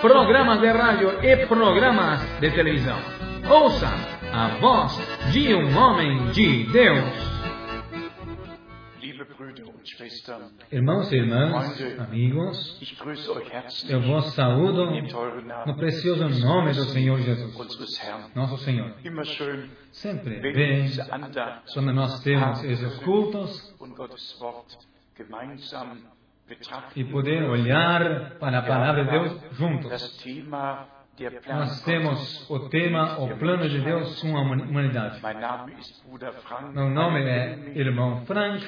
programas de rádio e programas de televisão. Ouça a voz de um homem de Deus. Irmãos e irmãs, amigos, eu vos saúdo no precioso nome do Senhor Jesus, nosso Senhor. Sempre bem quando nós temos esses cultos e poder olhar para a palavra de Deus juntos. Nós temos o tema, o plano de Deus com a humanidade. Meu nome é Irmão Frank.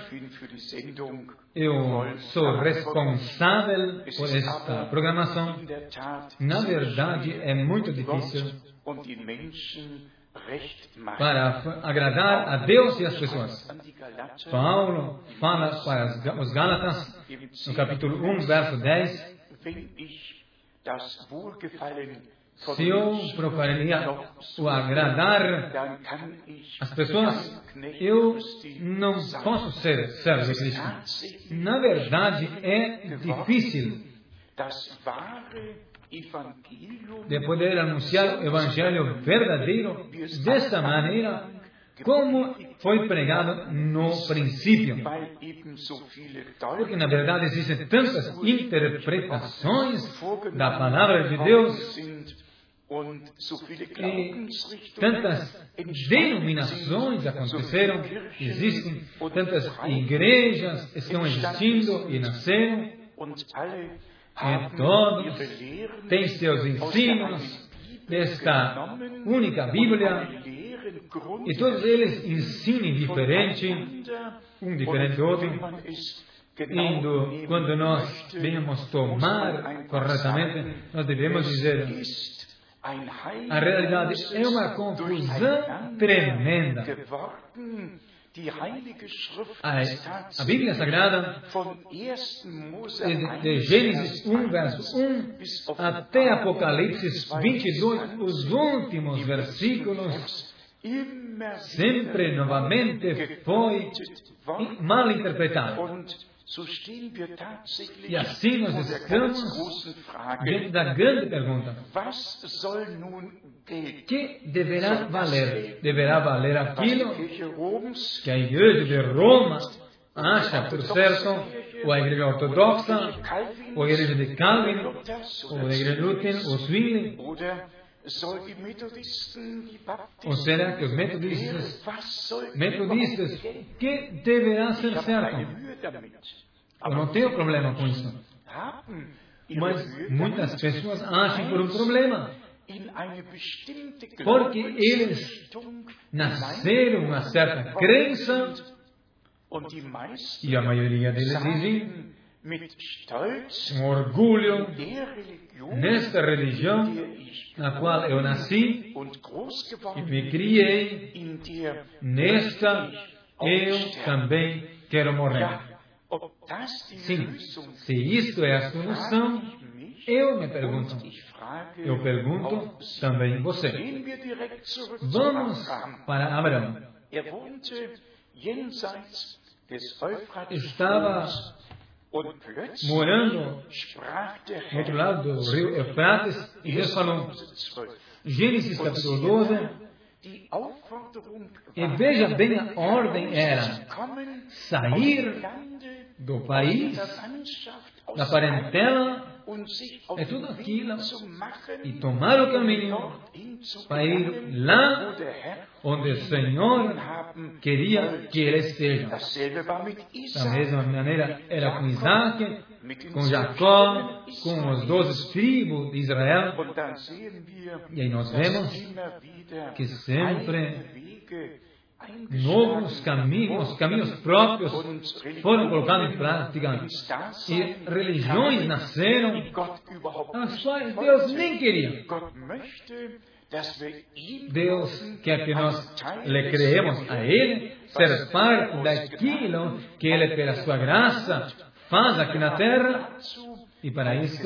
Eu sou responsável por esta programação. Na verdade, é muito difícil para agradar a Deus e as pessoas. Paulo fala para os Gálatas, no capítulo 1, verso 10, se eu procuraria o agradar as pessoas, eu não posso ser servo de Cristo. Na verdade, é difícil de poder anunciar o Evangelho verdadeiro dessa maneira como foi pregado no princípio. Porque, na verdade, existem tantas interpretações da palavra de Deus e tantas denominações aconteceram, existem, tantas igrejas estão existindo e nasceram, e todos têm seus ensinos desta única Bíblia, e todos eles ensinam diferente, um diferente do outro, indo, quando nós venhamos tomar corretamente, nós devemos dizer a realidade é uma confusão tremenda. A, a Bíblia Sagrada, de, de Gênesis 1, verso 1 até Apocalipse 22, os últimos versículos, sempre novamente foi mal interpretado. E assim nós estamos diante da grande pergunta: que deverá valer? Deverá valer aquilo que a Igreja de Roma acha por certo, ou a Igreja Ortodoxa, ou a Igreja de Calvin, ou a Igreja de Luther, ou Zwingli? Ou será que os metodistas, metodistas, que deverá ser certo? Eu não tenho problema com isso. Mas muitas pessoas acham por um problema. Porque eles nasceram uma certa crença e a maioria deles dizem com orgulho nesta religião na qual eu nasci e me criei, nesta eu também quero morrer. Sim, se isto é a solução, eu me pergunto. Eu pergunto também você. Vamos para Abraão. Estava morando no outro lado do rio Eufrates e Deus falou, Gênesis capítulo 12, e veja bem a ordem era sair do país, da parentela, é tudo aquilo, e tomar o caminho para ir lá onde o Senhor queria que ele esteja. Da mesma maneira era com Isaac, com Jacó, com os doze tribos de Israel. E aí nós vemos que sempre novos caminhos, caminhos próprios foram colocados em prática e religiões nasceram as quais Deus nem queria. Deus quer que nós lhe creemos a Ele, ser parte daquilo que Ele, pela sua graça, faz aqui na terra. E para isso,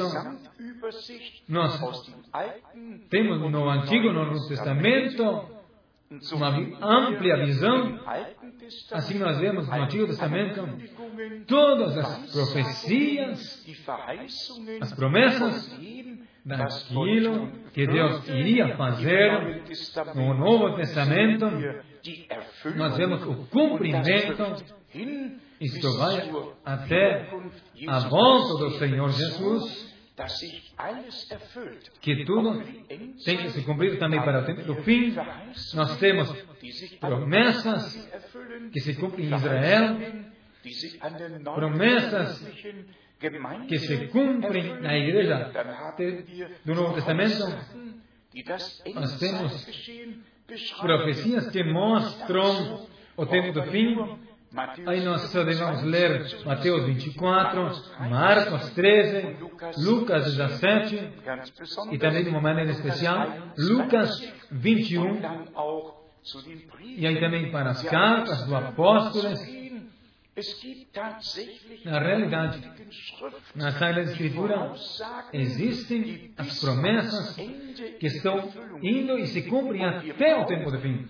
nós temos no Antigo e no Novo Testamento uma ampla visão. Assim nós vemos no Antigo Testamento todas as profecias, as promessas daquilo que Deus iria fazer no Novo Testamento. Nós vemos o cumprimento. Isto vai até a volta do Senhor Jesus que tudo tem que se cumprir também para o tempo do fim. Nós temos promessas que se cumprem em Israel, promessas que se cumprem na igreja do Novo Testamento. Nós temos profecias que mostram o tempo do fim Aí nós devemos ler Mateus 24, Marcos 13, Lucas 17 e também de uma maneira especial Lucas 21 e aí também para as cartas do apóstolo. Na realidade, na Sagrada Escritura existem as promessas que estão indo e se cumprem até o tempo do fim.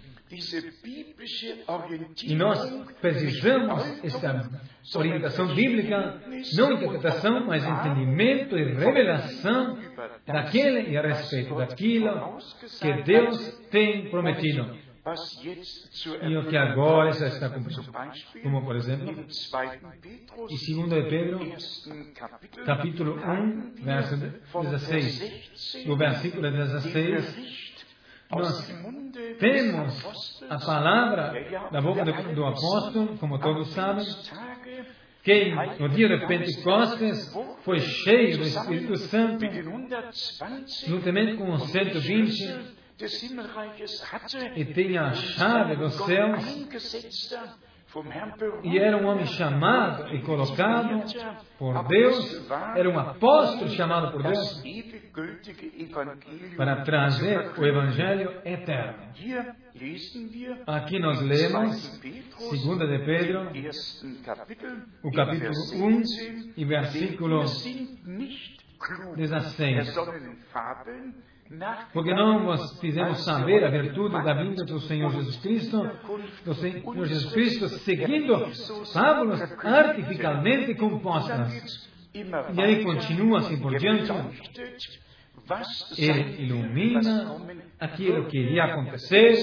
E nós precisamos esta orientação bíblica, não interpretação, mas entendimento e revelação daquele e a respeito daquilo que Deus tem prometido. E o que agora já está cumprindo. Como, por exemplo, em 2 de Pedro, capítulo 1, verso 16. No versículo 16, nós temos a palavra da boca do, do apóstolo, como todos sabem, que no dia de Pentecostes foi cheio do Espírito Santo, juntamente com os 120 e tinha a chave dos céus e era um homem chamado e colocado por Deus, era um apóstolo chamado por Deus para trazer o Evangelho eterno. Aqui nós lemos, 2 de Pedro, o capítulo 1 e versículo 16. Porque não nós fizemos saber a virtude da vinda do Senhor Jesus Cristo, do Senhor Jesus Cristo, seguindo fábulas artificialmente compostas. E aí continua assim por diante. Ele ilumina aquilo que iria acontecer,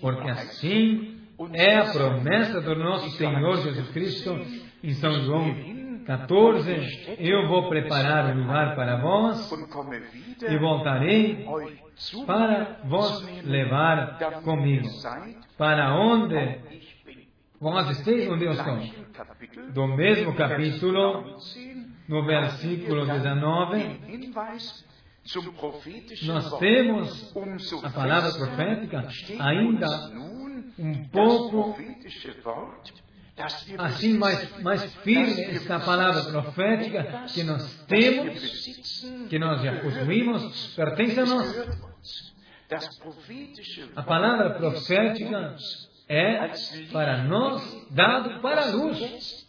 porque assim é a promessa do nosso Senhor Jesus Cristo em São João 14, eu vou preparar um lugar para vós e voltarei para vos levar comigo, para onde vós esteis, onde eu estou. Do mesmo capítulo, no versículo 19, nós temos a palavra profética ainda um pouco assim mais, mais firme esta palavra profética que nós temos, que nós já possuímos, pertence a nós. A palavra profética é para nós dado para a luz,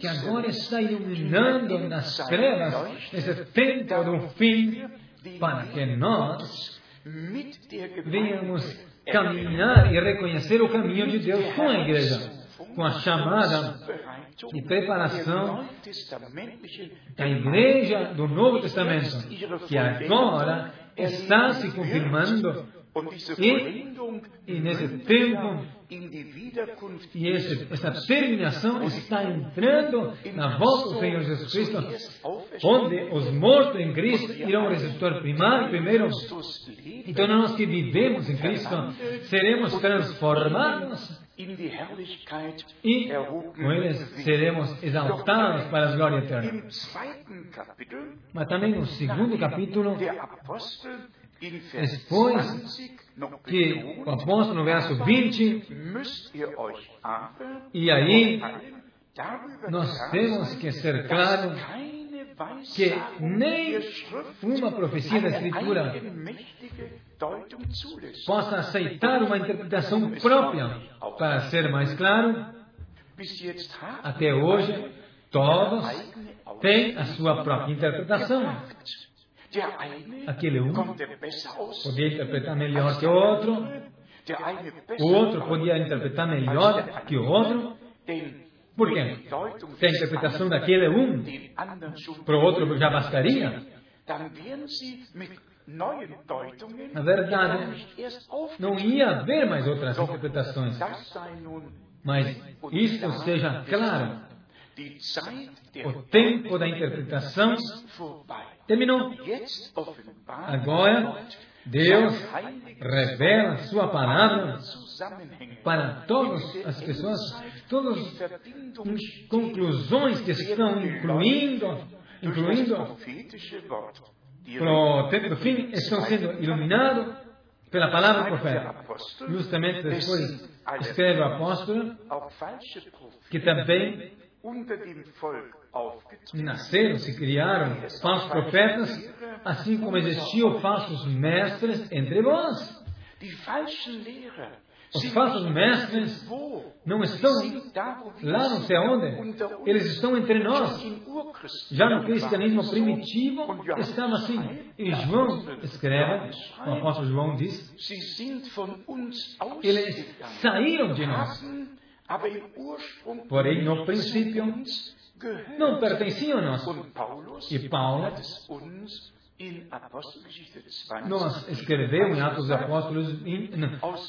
que agora está iluminando nas trevas esse tempo do fim, para que nós venhamos caminhar e reconhecer o caminho de Deus com a igreja com a chamada de preparação da igreja do Novo Testamento, que agora está se confirmando e, e nesse tempo e esse, essa terminação está entrando na volta do Senhor Jesus Cristo, onde os mortos em Cristo irão ressuscitar primeiro, primeiro. Então nós que vivemos em Cristo seremos transformados e com eles seremos exaltados para a glória eterna. Mas também no segundo capítulo, depois que o apóstolo no verso 20, e aí nós temos que ser claros que nem uma profecia da Escritura possa aceitar uma interpretação própria. Para ser mais claro, até hoje, todos têm a sua própria interpretação. Aquele um podia interpretar melhor que o outro, o outro podia interpretar melhor que o outro. Por quê? Se a interpretação daquele um para o outro já bastaria, na verdade, não ia haver mais outras interpretações. Mas isso seja claro. O tempo da interpretação terminou. Agora, Deus revela Sua palavra para todas as pessoas, todas as conclusões que estão incluindo, incluindo para o tempo do fim, estão sendo iluminados pela palavra profeta. Justamente depois escreve o apóstolo que também nasceram, se criaram falsos profetas, assim como existiam falsos mestres entre vós. Os falsos mestres não estão lá não sei onde, eles estão entre nós. Já no cristianismo primitivo estava assim. E João escreve, o apóstolo João diz, eles saíram de nós. Porém, no princípio, não pertenciam a nós. E Paulo nós escrevemos em Atos dos Apóstolos,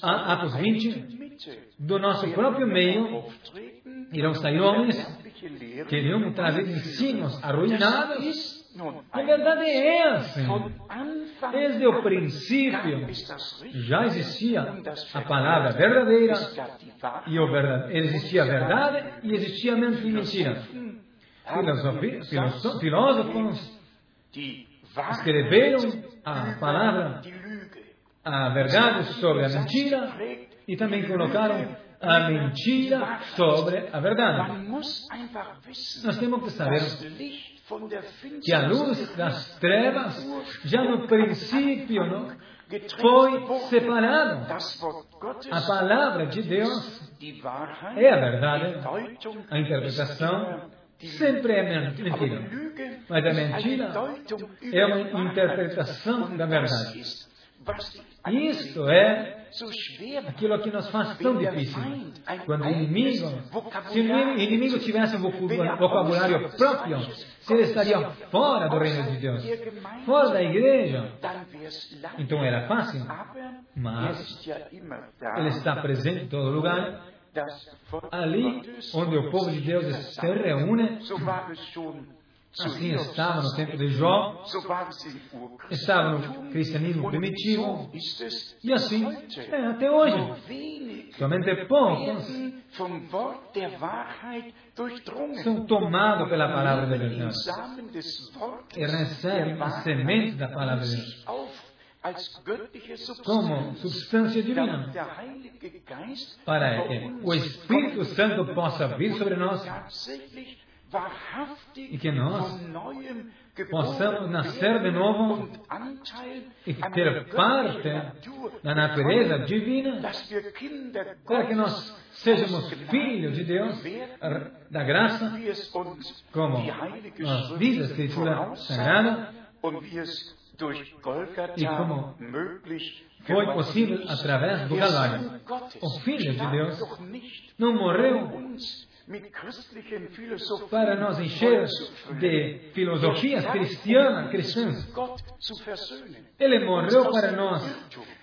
Atos 20, do nosso próprio meio, irão sair homens que irão trazer ensinos arruinados. A verdade é essa. Desde o princípio já existia a palavra verdadeira e o verdade, existia a verdade e existia a mentira. Filósofos escreveram a palavra, a verdade sobre a mentira e também colocaram a mentira sobre a verdade. Nós temos que saber que a luz das trevas, já no princípio, não, foi separada. A palavra de Deus é a verdade, a interpretação sempre é mentira. Mas a mentira é uma interpretação da verdade. Isto é aquilo que nos faz tão difícil. Quando o inimigo, se o inimigo tivesse um vocabulário próprio, se ele estaria fora do reino de Deus, fora da igreja, então era fácil. Mas ele está presente em todo lugar Ali onde o povo de Deus se reúne, assim estava no tempo de Jó, estava no cristianismo primitivo, e assim é até hoje. Somente poucos são tomados pela palavra da verdade e recebem a semente da palavra de Deus. como substância divina, para que o Espírito Santo possa vir sobre nós e que nós possamos nascer de novo e ter parte da natureza divina, para que nós sejamos filhos de Deus, da graça, como nós diz a Escritura Sagrada, e como foi possível através do Calvário. O Filho de Deus não morreu para nos encher de filosofias cristianas, cristãs. Ele morreu para nós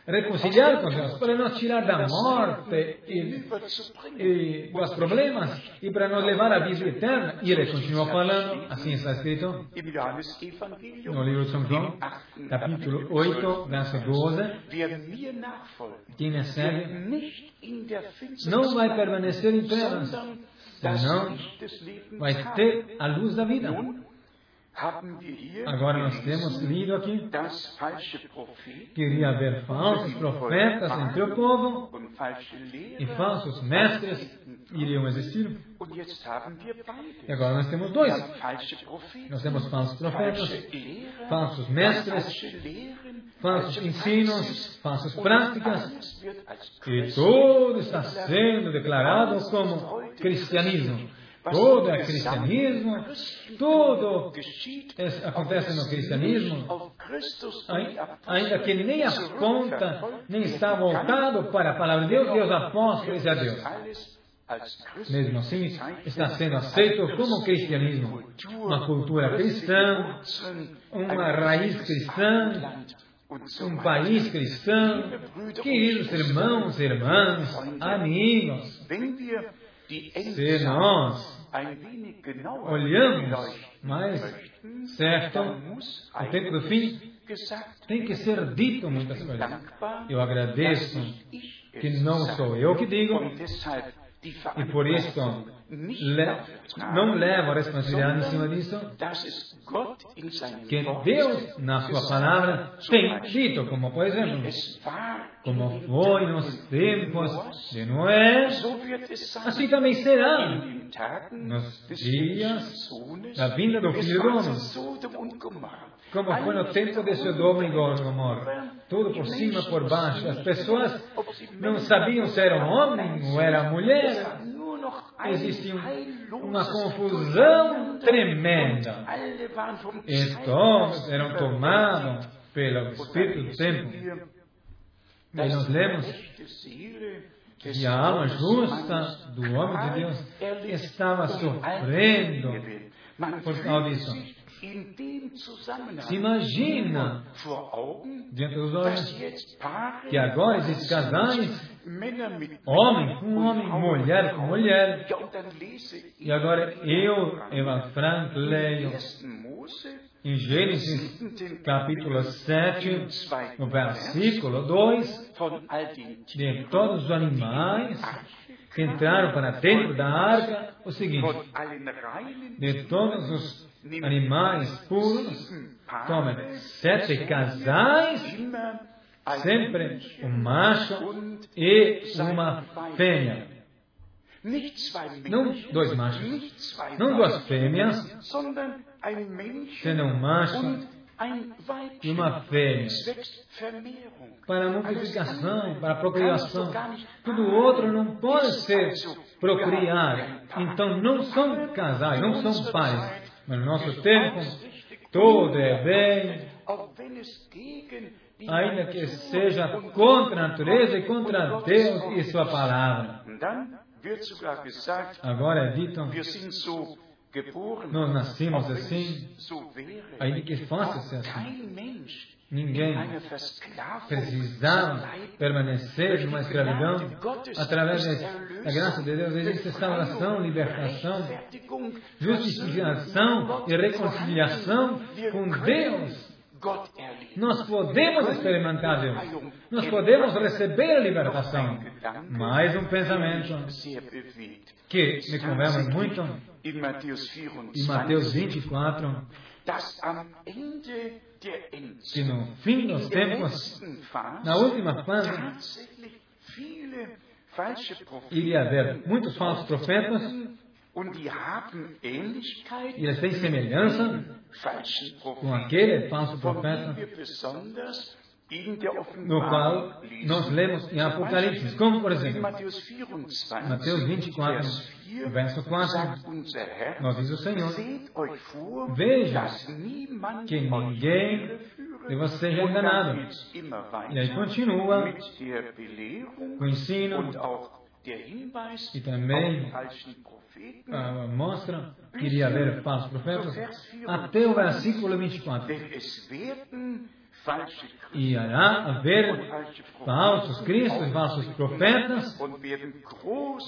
reconciliar com Deus, para nos tirar da morte e, e dos problemas e para nos levar à vida eterna. E ele continua falando, assim está escrito no livro de São João, capítulo 8, verso 12. Quem me segue não vai permanecer em trevas, senão vai ter a luz da vida. Agora nós temos lido aqui que iria haver falsos profetas entre o povo e falsos mestres iriam existir. E agora nós temos dois. Nós temos falsos profetas, falsos mestres, falsos ensinos, falsas práticas. E tudo está sendo declarado como cristianismo. Tudo é cristianismo, tudo acontece no cristianismo, ainda que nem aponta, nem está voltado para a palavra de Deus, Deus apóstolo e a Deus. Mesmo assim, está sendo aceito como cristianismo, uma cultura cristã, uma raiz cristã, um país cristão, queridos irmãos e irmãs, amigos, se nós olhamos mais certo o tempo do fim, tem que ser dito muitas coisas. Eu agradeço que não sou eu que digo, e por isso le, não levo a responsabilidade em cima disso, que Deus, na sua palavra, tem dito, como por exemplo, como foi nos tempos de Noé, assim também será nos dias da vinda do Filho do Homem. Como foi no tempo de Sodoma e Gomorra. Tudo por cima, por baixo. As pessoas não sabiam se era um homem ou era mulher. Existia uma confusão tremenda. E todos eram tomados pelo Espírito do tempo. E nós lemos que a alma justa do homem de Deus estava sofrendo por causa disso. Se imagina diante dos olhos que agora existem casais, homem com homem, mulher com mulher. E agora eu, Eva Frank, leio em Gênesis capítulo 7, no versículo 2, de todos os animais que entraram para dentro da arca, o seguinte, de todos os animais puros, tomem sete casais, sempre um macho e uma fêmea. Não dois machos, não duas fêmeas, sendo um macho e uma fêmea. Para a multiplicação, para a procriação. Tudo outro não pode ser procriar. Então não são casais, não são pais. No nosso tempo, tudo é bem, ainda que seja contra a natureza e contra Deus e Sua palavra. Agora é dito, nós nascimos assim, ainda que faça ser assim. Ninguém precisava permanecer numa escravidão. Através da graça de Deus existe salvação, libertação, justificação e reconciliação com Deus. Nós podemos experimentar Deus. Nós podemos receber a libertação. Mais um pensamento que me conversa muito em Mateus 24 que no fim dos tempos, na última fase, iria haver muitos falsos profetas e eles têm semelhança com aquele falso profeta no qual nós lemos em Apocalipse, como por exemplo, Mateus 24, verso 4, nós diz o Senhor, veja que ninguém de vocês seja enganado. E aí continua com o ensino e também uh, mostra que iria haver falsos profetas até o versículo 24. E irá haver falsos cristos, falsos profetas,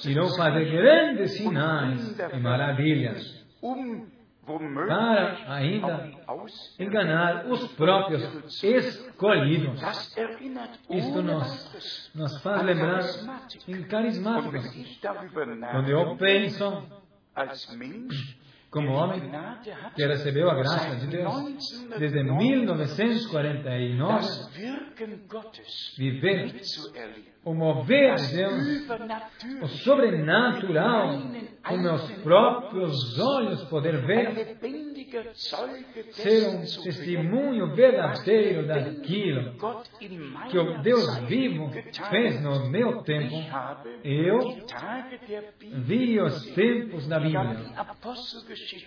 irão fazer grandes sinais e maravilhas para ainda enganar os próprios escolhidos. Isto nos, nos faz lembrar em carismáticos. Quando eu penso como homem que recebeu a graça de Deus desde 1949, viver o mover de Deus, o sobrenatural, com meus próprios olhos poder ver, ser um testemunho verdadeiro daquilo que o Deus vivo fez no meu tempo. Eu vi os tempos da Bíblia.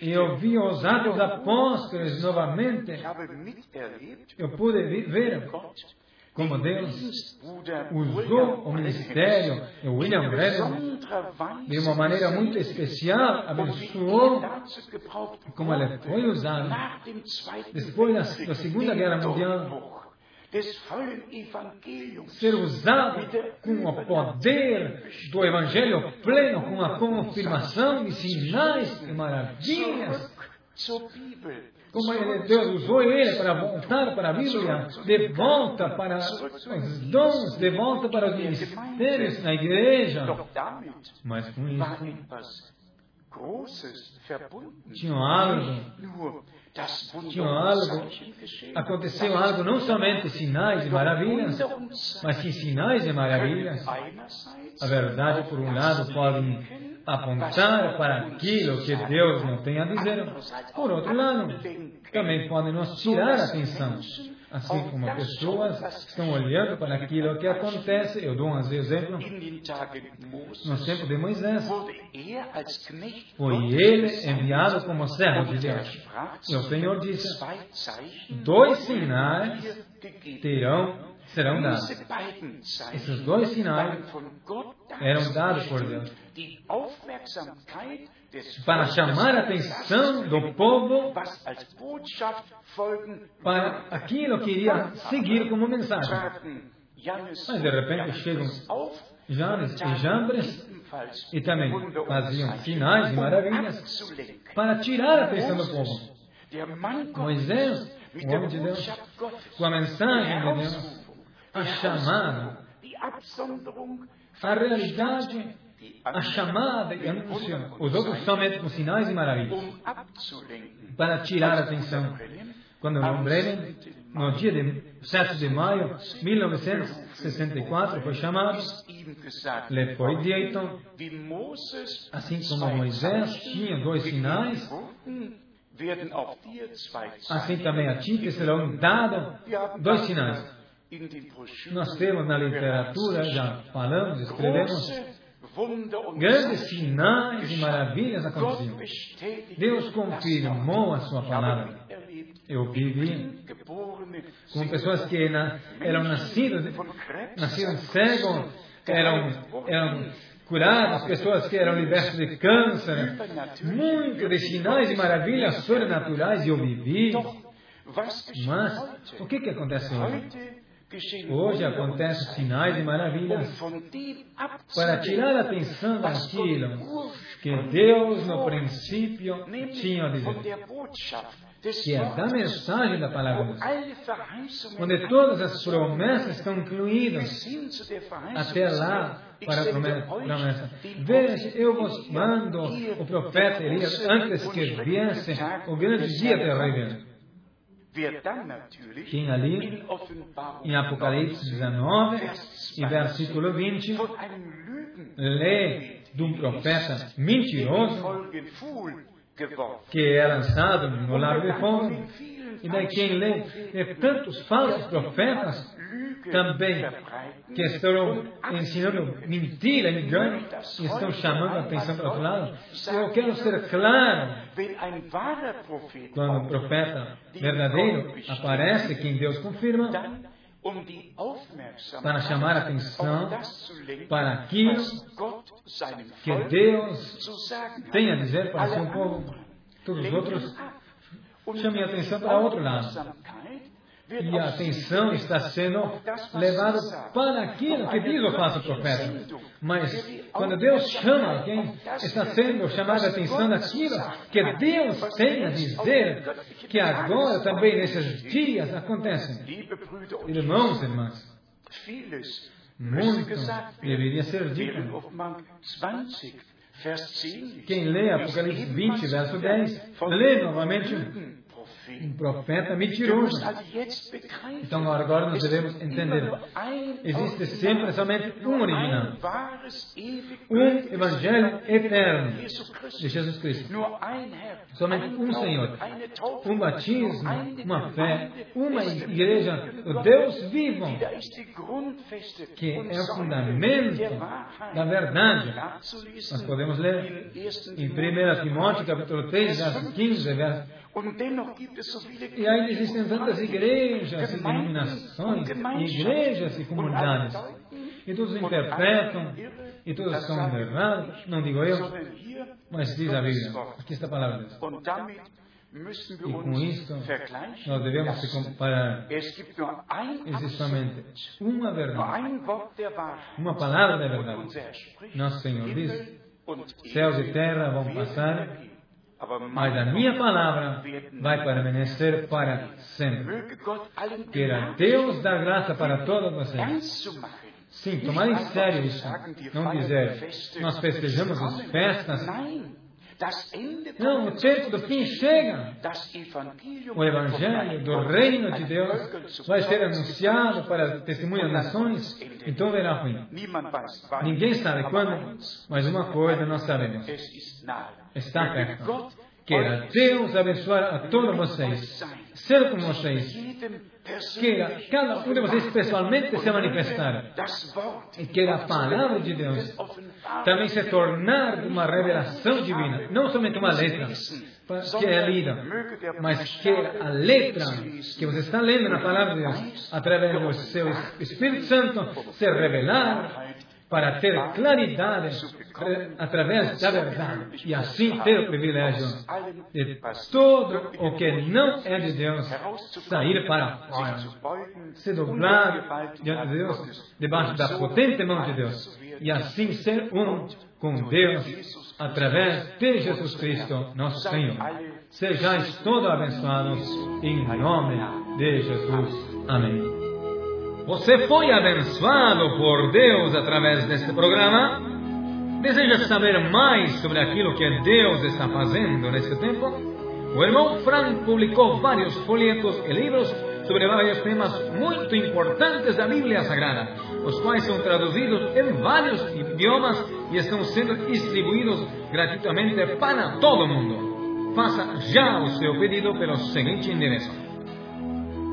Eu vi os Atos Apóstolos novamente. Eu pude ver como Deus usou o ministério de William Branham de uma maneira muito especial, abençoou como ele foi usado depois da, da Segunda Guerra Mundial. Ser usado com o poder do Evangelho pleno, com a confirmação de sinais e maravilhas como ele, Deus usou ele para voltar para a Bíblia, de volta para os dons, de volta para os ministérios na igreja. Mas com isso, tinha algo, tinha algo, aconteceu algo, não somente sinais e maravilhas, mas sim sinais e maravilhas. A verdade, por um lado, pode apontar para aquilo que Deus não tem a dizer. Por outro lado, também podem nos tirar a atenção. Assim como pessoas estão olhando para aquilo que acontece, eu dou um exemplo. No tempo de Moisés, foi ele enviado como servo de Deus. E o Senhor disse: dois sinais terão serão dados. Esses dois sinais eram dados por Deus para chamar a atenção do povo para aquilo que iria seguir como mensagem. Mas de repente chegam Janes e Jambres e também faziam sinais e maravilhas para tirar a atenção do povo. Moisés, o homem de Deus, com a mensagem de Deus, a chamada, a realidade, a chamada e anúncio. Os outros somente com sinais e maravilhas para tirar a atenção. Quando John Brennan, no dia de 7 de maio de 1964, foi chamado, lhe foi dito, assim como Moisés tinha dois sinais, assim também a ti que serão dados dois sinais. Nós temos na literatura, já falamos, escrevemos, grandes sinais e maravilhas aconteciam. Deus confirmou a sua palavra. Eu vivi com pessoas que eram nascidas, nascidas cegos, eram, eram curadas, pessoas que eram libertas de câncer, muito de sinais e maravilhas sobrenaturais, eu vivi. Mas o que, que acontece hoje? Hoje acontecem sinais e maravilhas para tirar a atenção daquilo que Deus no princípio tinha a dizer. Que é da mensagem da palavra. Onde todas as promessas estão incluídas até lá para a promessa. Veja, eu vos mando o profeta Elias antes que viesse o grande dia terrível. Quem ali, em Apocalipse 19, e versículo 20, lê de um profeta mentiroso que é lançado no lago de fogo. E daí quem lê de tantos falsos profetas também que estão ensinando mentira, engano, e estão chamando a atenção para o outro lado. Eu quero ser claro. Quando o profeta verdadeiro aparece, quem Deus confirma, para chamar a atenção para aquilo que Deus tem a dizer para seu povo. Todos os outros chamem a atenção para outro lado e a atenção está sendo levada para aquilo que diz o falso profeta. Mas quando Deus chama alguém, está sendo chamada a atenção daquilo que Deus tem a dizer, que agora também nesses dias acontecem. Irmãos e irmãs, muito deveria ser dito Quem lê Apocalipse 20, verso 10, lê novamente um profeta mentiroso. Então agora nós devemos entender. Existe sempre somente um original. Um evangelho eterno de Jesus Cristo. Somente um Senhor. Um batismo, uma fé, uma igreja, o Deus vivo, que é o fundamento da verdade. Nós podemos ler em 1 Timóteo capítulo 3, verso 15, verso e ainda existem tantas igrejas e denominações, igrejas e comunidades. E todos interpretam, e todos são errados, não digo eu, mas diz a Bíblia. Aqui está a palavra de Deus. E com isto, nós devemos se comparar. Existe somente uma verdade, uma palavra da verdade. Nosso Senhor diz: céus e terra vão passar, mas a minha palavra vai permanecer para sempre. Queira Deus dar graça para todos vocês. Sim, tomar em sério isso. Não dizer, nós festejamos as festas. Não, o tempo do fim chega. O Evangelho do Reino de Deus vai ser anunciado para testemunhas das nações, então verá fim. Ninguém sabe quando, mas uma coisa nós sabemos: está perto. Queira Deus abençoar a todos vocês, ser como vocês. Queira cada um de vocês pessoalmente se manifestar. E queira a palavra de Deus também se tornar uma revelação divina, não somente uma letra que é lida, mas queira a letra que você está lendo na palavra de Deus, através do seu Espírito Santo, se revelar para ter claridade através da verdade. e assim ter o privilégio de todo o que não é de Deus sair para fora, se dobrar diante de Deus, debaixo da potente mão de Deus. e assim ser um com Deus através de Jesus Cristo, nosso Senhor. Sejais todos abençoados em nome de Jesus. Amém. Você foi abençoado por Deus através deste programa? Deseja saber mais sobre aquilo que Deus está fazendo neste tempo? O irmão Frank publicou vários folhetos e livros sobre vários temas muito importantes da Bíblia Sagrada, os quais são traduzidos em vários idiomas e estão sendo distribuídos gratuitamente para todo mundo. Faça já o seu pedido pelo seguinte endereço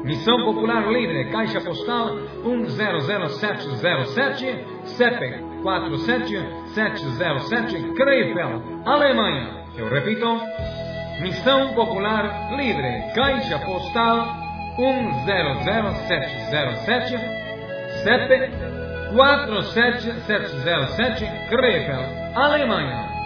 Missão Popular Livre, Caixa Postal 100707, CEP 47707, Krefeld, Alemanha. Eu repito, Missão Popular Livre, Caixa Postal 100707, CEP 47707, Krefeld, Alemanha.